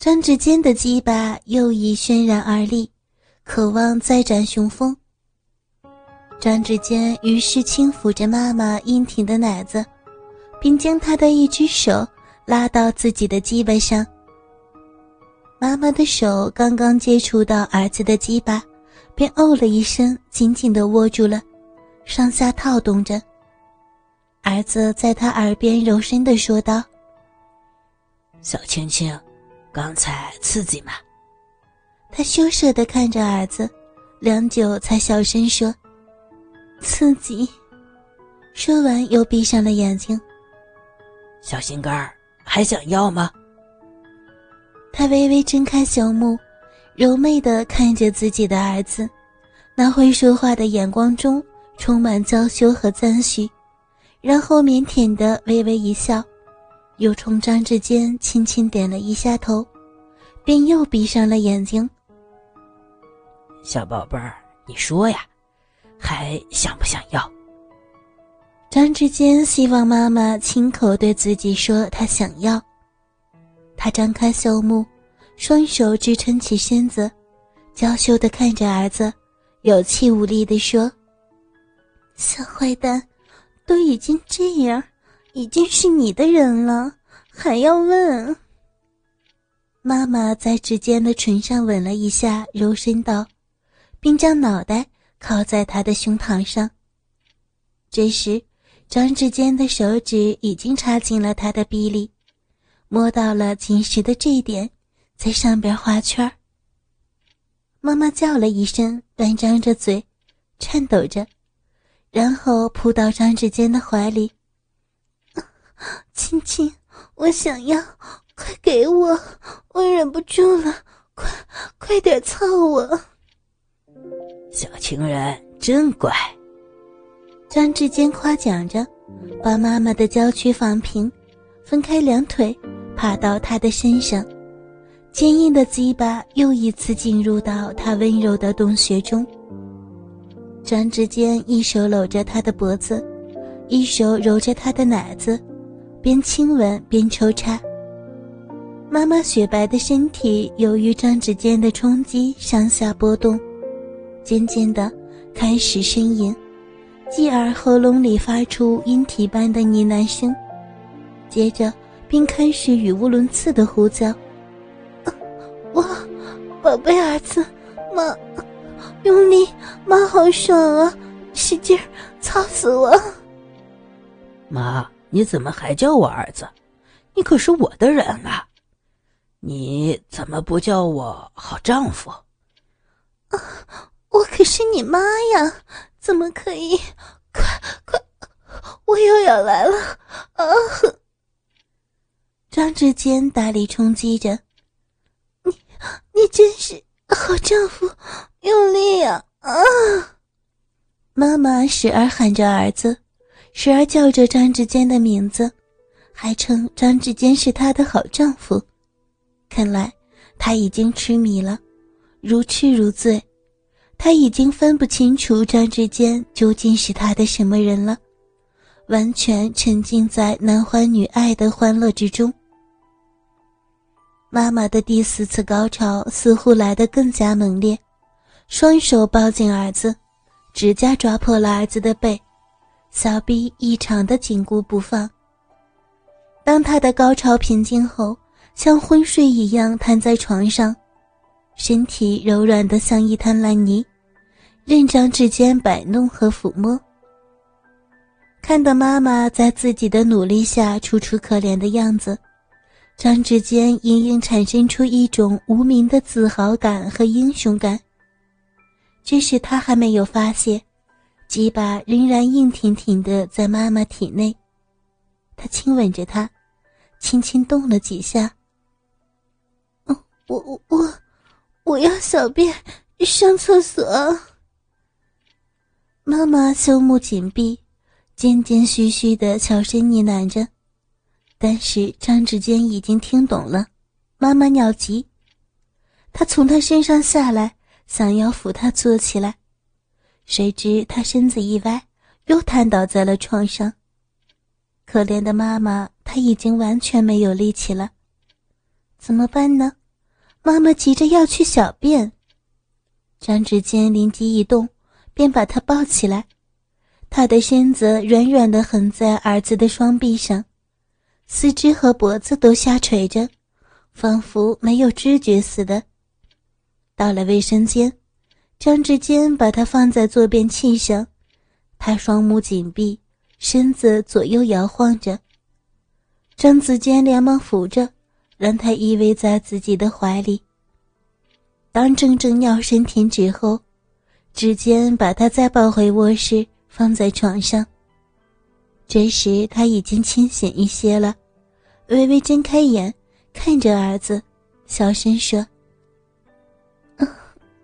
张志坚的鸡巴又已轩然而立，渴望再展雄风。张志坚于是轻抚着妈妈硬挺的奶子，并将她的一只手拉到自己的鸡巴上。妈妈的手刚刚接触到儿子的鸡巴，便哦了一声，紧紧地握住了，上下套动着。儿子在他耳边柔声地说道：“小青青。”刚才刺激吗？他羞涩的看着儿子，良久才小声说：“刺激。”说完又闭上了眼睛。小心肝儿，还想要吗？他微微睁开小目，柔媚的看着自己的儿子，那会说话的眼光中充满娇羞和赞许，然后腼腆的微微一笑。又冲张志坚轻轻点了一下头，便又闭上了眼睛。小宝贝儿，你说呀，还想不想要？张志坚希望妈妈亲口对自己说他想要。他张开秀目，双手支撑起身子，娇羞的看着儿子，有气无力的说：“小坏蛋，都已经这样。”已经是你的人了，还要问？妈妈在指尖的唇上吻了一下，柔声道，并将脑袋靠在他的胸膛上。这时，张志坚的手指已经插进了他的臂里，摸到了紧实的这一点，在上边画圈妈妈叫了一声，半张着嘴，颤抖着，然后扑到张志坚的怀里。亲亲，我想要，快给我，我忍不住了，快快点操我！小情人真乖。张志坚夸奖着，把妈妈的娇躯放平，分开两腿，爬到她的身上，坚硬的鸡巴又一次进入到她温柔的洞穴中。张志坚一手搂着她的脖子，一手揉着她的奶子。边亲吻边抽插，妈妈雪白的身体由于张指间的冲击上下波动，渐渐的开始呻吟，继而喉咙里发出音体般的呢喃声，接着并开始语无伦次的呼叫：“我，宝贝儿子，妈，用力，妈好爽啊，使劲儿，操死我！”妈。你怎么还叫我儿子？你可是我的人啊！你怎么不叫我好丈夫？啊，我可是你妈呀！怎么可以？快快，我又要来了！啊！张志坚大力冲击着，你你真是好丈夫，用力呀！啊！妈妈时而喊着儿子。时而叫着张志坚的名字，还称张志坚是她的好丈夫。看来他已经痴迷了，如痴如醉。他已经分不清楚张志坚究竟是他的什么人了，完全沉浸在男欢女爱的欢乐之中。妈妈的第四次高潮似乎来得更加猛烈，双手抱紧儿子，指甲抓破了儿子的背。小臂异常的紧箍不放。当他的高潮平静后，像昏睡一样瘫在床上，身体柔软的像一滩烂泥，任张指尖摆弄和抚摸。看到妈妈在自己的努力下楚楚可怜的样子，张指尖隐隐产生出一种无名的自豪感和英雄感。只是他还没有发现。鸡巴仍然硬挺挺的在妈妈体内，他亲吻着她，轻轻动了几下。我我我我要小便，上厕所。妈妈胸目紧闭，渐渐嘘嘘的悄声呢喃着，但是张志坚已经听懂了。妈妈尿急，他从他身上下来，想要扶他坐起来。谁知他身子一歪，又瘫倒在了床上。可怜的妈妈，她已经完全没有力气了。怎么办呢？妈妈急着要去小便。张志坚灵机一动，便把她抱起来，他的身子软软的横在儿子的双臂上，四肢和脖子都下垂着，仿佛没有知觉似的。到了卫生间，张志坚把他放在坐便器上，他双目紧闭，身子左右摇晃着。张子坚连忙扶着，让他依偎在自己的怀里。当整整尿声停止后，指尖把他再抱回卧室，放在床上。这时他已经清醒一些了，微微睁开眼，看着儿子，小声说：“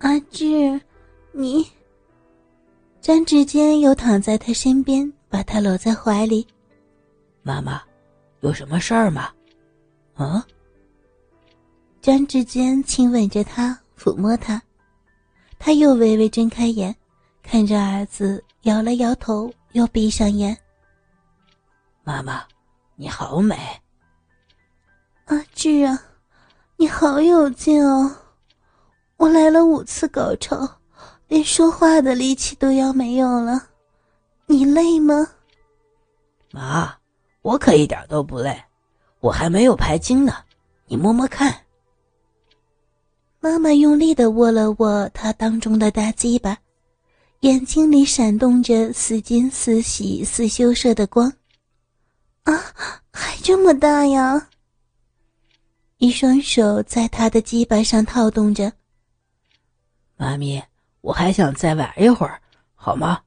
阿志，你。”张志坚又躺在他身边，把他搂在怀里。妈妈。有什么事儿吗？啊！张志坚亲吻着他，抚摸他，他又微微睁开眼，看着儿子，摇了摇头，又闭上眼。妈妈，你好美。阿志啊，你好有劲哦！我来了五次高潮，连说话的力气都要没有了，你累吗？妈。我可一点都不累，我还没有排精呢，你摸摸看。妈妈用力的握了握她当中的大鸡巴，眼睛里闪动着似金似喜似羞涩的光。啊，还这么大呀！一双手在他的鸡巴上套动着。妈咪，我还想再玩一会儿，好吗？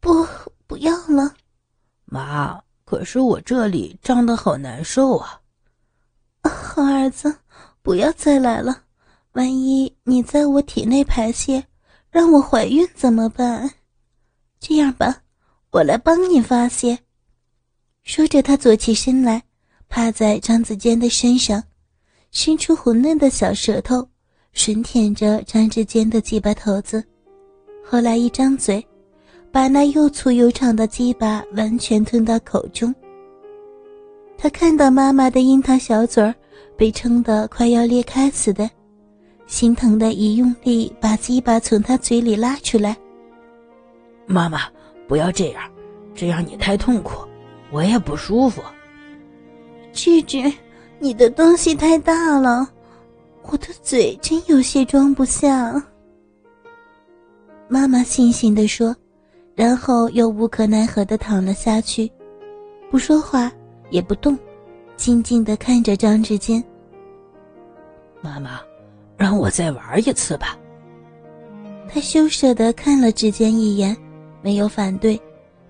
不，不要了，妈。可是我这里胀得好难受啊！好儿子，不要再来了，万一你在我体内排泄，让我怀孕怎么办？这样吧，我来帮你发泄。说着，他坐起身来，趴在张子健的身上，伸出红嫩的小舌头，吮舔着张志坚的鸡巴头子。后来一张嘴。把那又粗又长的鸡巴完全吞到口中。他看到妈妈的樱桃小嘴儿被撑得快要裂开似的，心疼的一用力把鸡巴从他嘴里拉出来。妈妈，不要这样，这样你太痛苦，我也不舒服。智智，你的东西太大了，我的嘴真有些装不下。妈妈悻悻地说。然后又无可奈何的躺了下去，不说话，也不动，静静的看着张志坚。妈妈，让我再玩一次吧。他羞涩的看了志坚一眼，没有反对，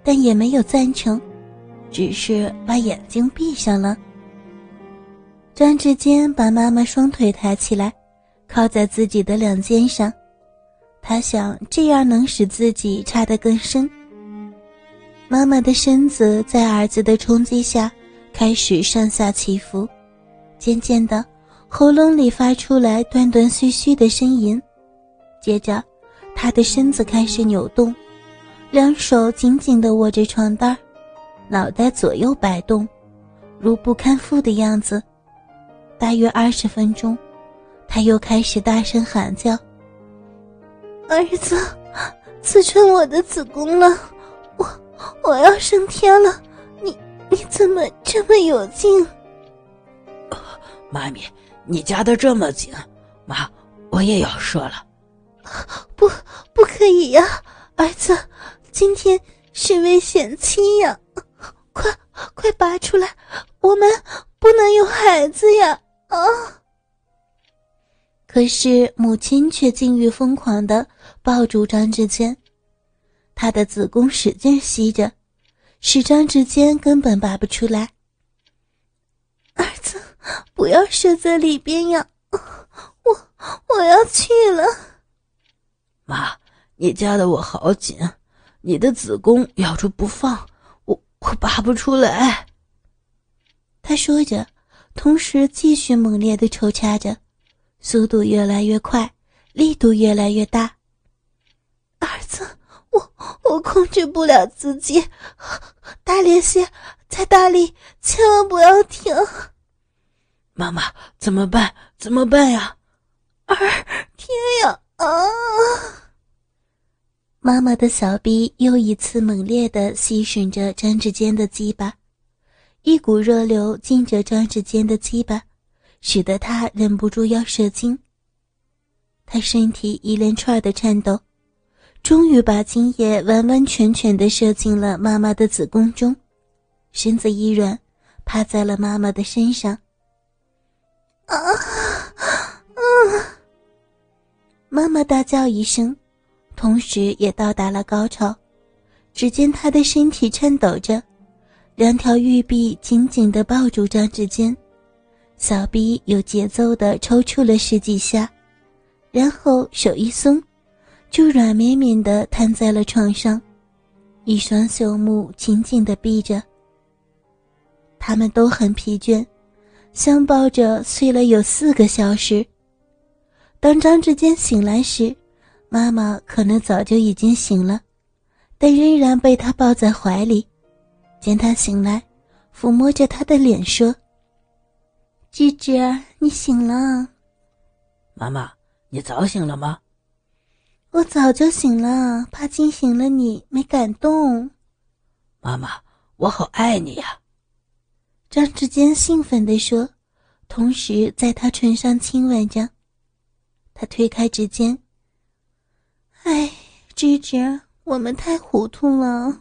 但也没有赞成，只是把眼睛闭上了。张志坚把妈妈双腿抬起来，靠在自己的两肩上。他想这样能使自己插得更深。妈妈的身子在儿子的冲击下开始上下起伏，渐渐的，喉咙里发出来断断续续的呻吟。接着，他的身子开始扭动，两手紧紧地握着床单，脑袋左右摆动，如不堪负的样子。大约二十分钟，他又开始大声喊叫。儿子，刺穿我的子宫了，我我要升天了，你你怎么这么有劲？妈咪，你夹的这么紧，妈我也要射了。不，不可以呀，儿子，今天是危险期呀，快快拔出来，我们不能有孩子呀！啊！可是母亲却禁欲疯狂的抱住张志坚，他的子宫使劲吸着，使张志坚根本拔不出来。儿子，不要射在里边呀！我我要去了。妈，你夹的我好紧，你的子宫咬住不放，我我拔不出来。他说着，同时继续猛烈的抽插着。速度越来越快，力度越来越大。儿子，我我控制不了自己，大力些，再大力，千万不要停。妈妈，怎么办？怎么办呀？儿，天呀！啊！妈妈的小臂又一次猛烈的吸吮着张志坚的鸡巴，一股热流浸着张志坚的鸡巴，使得他忍不住要射精。他身体一连串的颤抖，终于把精液完完全全的射进了妈妈的子宫中，身子一软，趴在了妈妈的身上。啊！嗯！妈妈大叫一声，同时也到达了高潮。只见她的身体颤抖着，两条玉臂紧紧的抱住张志坚，小臂有节奏的抽搐了十几下。然后手一松，就软绵绵的瘫在了床上，一双秀目紧紧的闭着。他们都很疲倦，相抱着睡了有四个小时。当张志坚醒来时，妈妈可能早就已经醒了，但仍然被他抱在怀里。见他醒来，抚摸着他的脸说：“芝芝，你醒了。”妈妈。你早醒了吗？我早就醒了，怕惊醒了你，没敢动。妈妈，我好爱你呀！张志坚兴奋地说，同时在他唇上亲吻着。他推开指尖。哎，芝芝，我们太糊涂了。